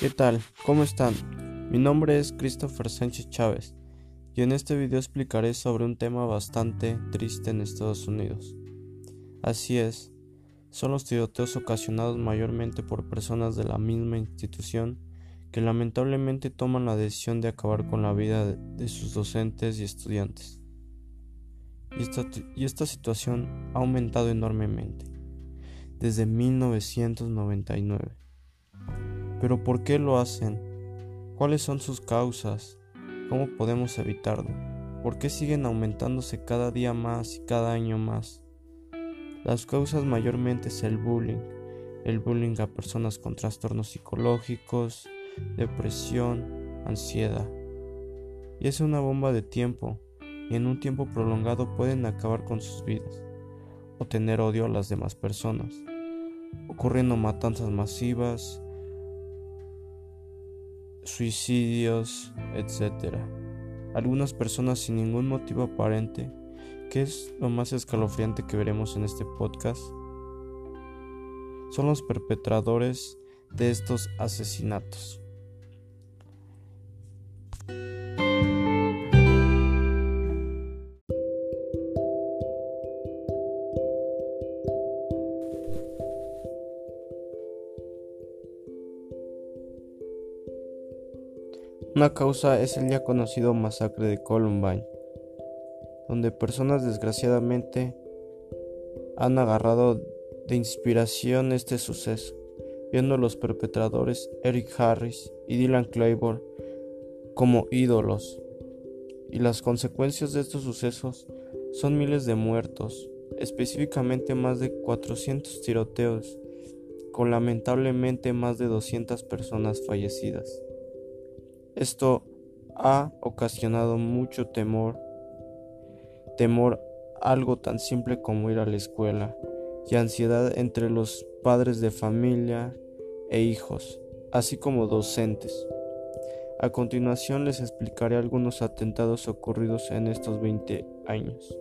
¿Qué tal? ¿Cómo están? Mi nombre es Christopher Sánchez Chávez y en este video explicaré sobre un tema bastante triste en Estados Unidos. Así es, son los tiroteos ocasionados mayormente por personas de la misma institución que lamentablemente toman la decisión de acabar con la vida de sus docentes y estudiantes. Y esta, y esta situación ha aumentado enormemente desde 1999 pero ¿por qué lo hacen? ¿Cuáles son sus causas? ¿Cómo podemos evitarlo? ¿Por qué siguen aumentándose cada día más y cada año más? Las causas mayormente es el bullying, el bullying a personas con trastornos psicológicos, depresión, ansiedad. Y es una bomba de tiempo, y en un tiempo prolongado pueden acabar con sus vidas, o tener odio a las demás personas, ocurriendo matanzas masivas, suicidios, etc. Algunas personas sin ningún motivo aparente, que es lo más escalofriante que veremos en este podcast, son los perpetradores de estos asesinatos. Una causa es el ya conocido masacre de Columbine, donde personas desgraciadamente han agarrado de inspiración este suceso, viendo a los perpetradores Eric Harris y Dylan Claiborne como ídolos. Y las consecuencias de estos sucesos son miles de muertos, específicamente más de 400 tiroteos, con lamentablemente más de 200 personas fallecidas. Esto ha ocasionado mucho temor, temor algo tan simple como ir a la escuela y ansiedad entre los padres de familia e hijos, así como docentes. A continuación les explicaré algunos atentados ocurridos en estos 20 años.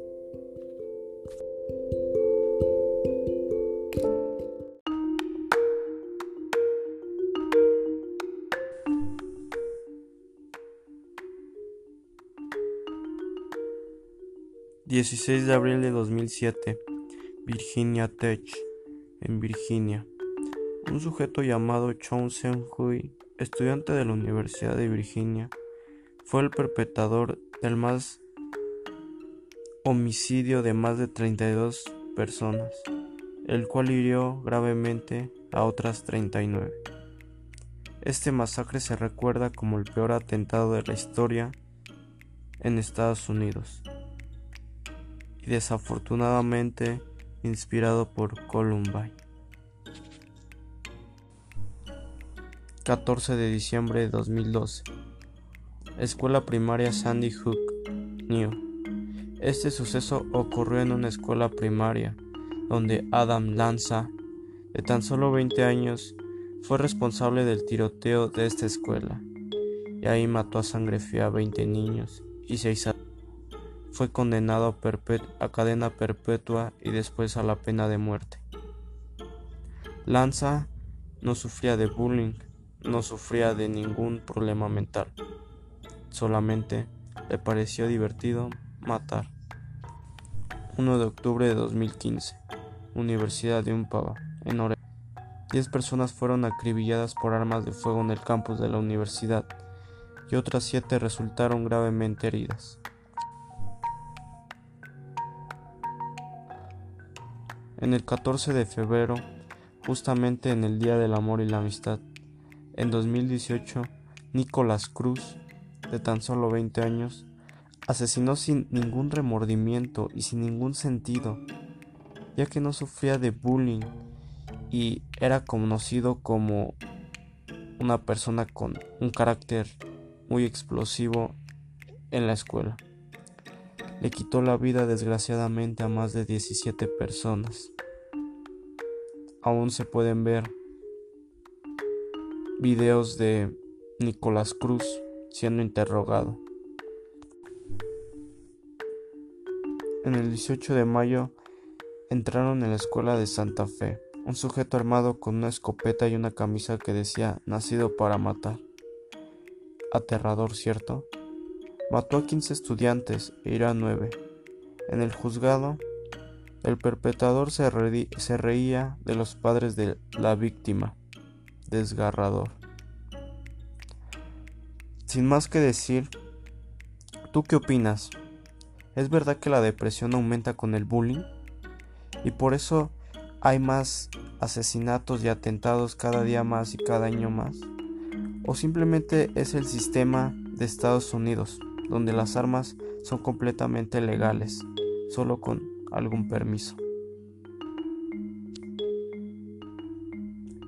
16 de abril de 2007, Virginia Tech, en Virginia. Un sujeto llamado Chong Seung-hui, estudiante de la Universidad de Virginia, fue el perpetrador del más homicidio de más de 32 personas, el cual hirió gravemente a otras 39. Este masacre se recuerda como el peor atentado de la historia en Estados Unidos y desafortunadamente inspirado por Columbine. 14 de diciembre de 2012. Escuela primaria Sandy Hook, New. Este suceso ocurrió en una escuela primaria donde Adam Lanza, de tan solo 20 años, fue responsable del tiroteo de esta escuela y ahí mató a sangre fría a 20 niños y 6 adultos fue condenado a, cadena perpetua y después a la pena de muerte. Lanza no sufría de bullying, no sufría de ningún problema mental, solamente le pareció divertido matar. 1 de octubre de 2015, Universidad de Umpaba, en Oregon. Diez personas fueron acribilladas por armas de fuego en el campus de la universidad y otras siete resultaron gravemente heridas. En el 14 de febrero, justamente en el Día del Amor y la Amistad. En 2018, Nicolás Cruz, de tan solo 20 años, asesinó sin ningún remordimiento y sin ningún sentido, ya que no sufría de bullying y era conocido como una persona con un carácter muy explosivo en la escuela le quitó la vida desgraciadamente a más de 17 personas. Aún se pueden ver videos de Nicolás Cruz siendo interrogado. En el 18 de mayo entraron en la escuela de Santa Fe un sujeto armado con una escopeta y una camisa que decía nacido para matar. Aterrador, ¿cierto? Mató a 15 estudiantes e irá a 9. En el juzgado, el perpetrador se, se reía de los padres de la víctima. Desgarrador. Sin más que decir, ¿tú qué opinas? ¿Es verdad que la depresión aumenta con el bullying? Y por eso hay más asesinatos y atentados cada día más y cada año más. ¿O simplemente es el sistema de Estados Unidos, donde las armas son completamente legales, solo con algún permiso?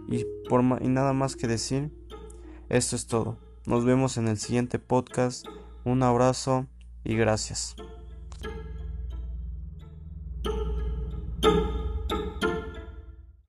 Y, nada más que decir, esto es todo. Nos vemos en el siguiente podcast. Un abrazo y gracias.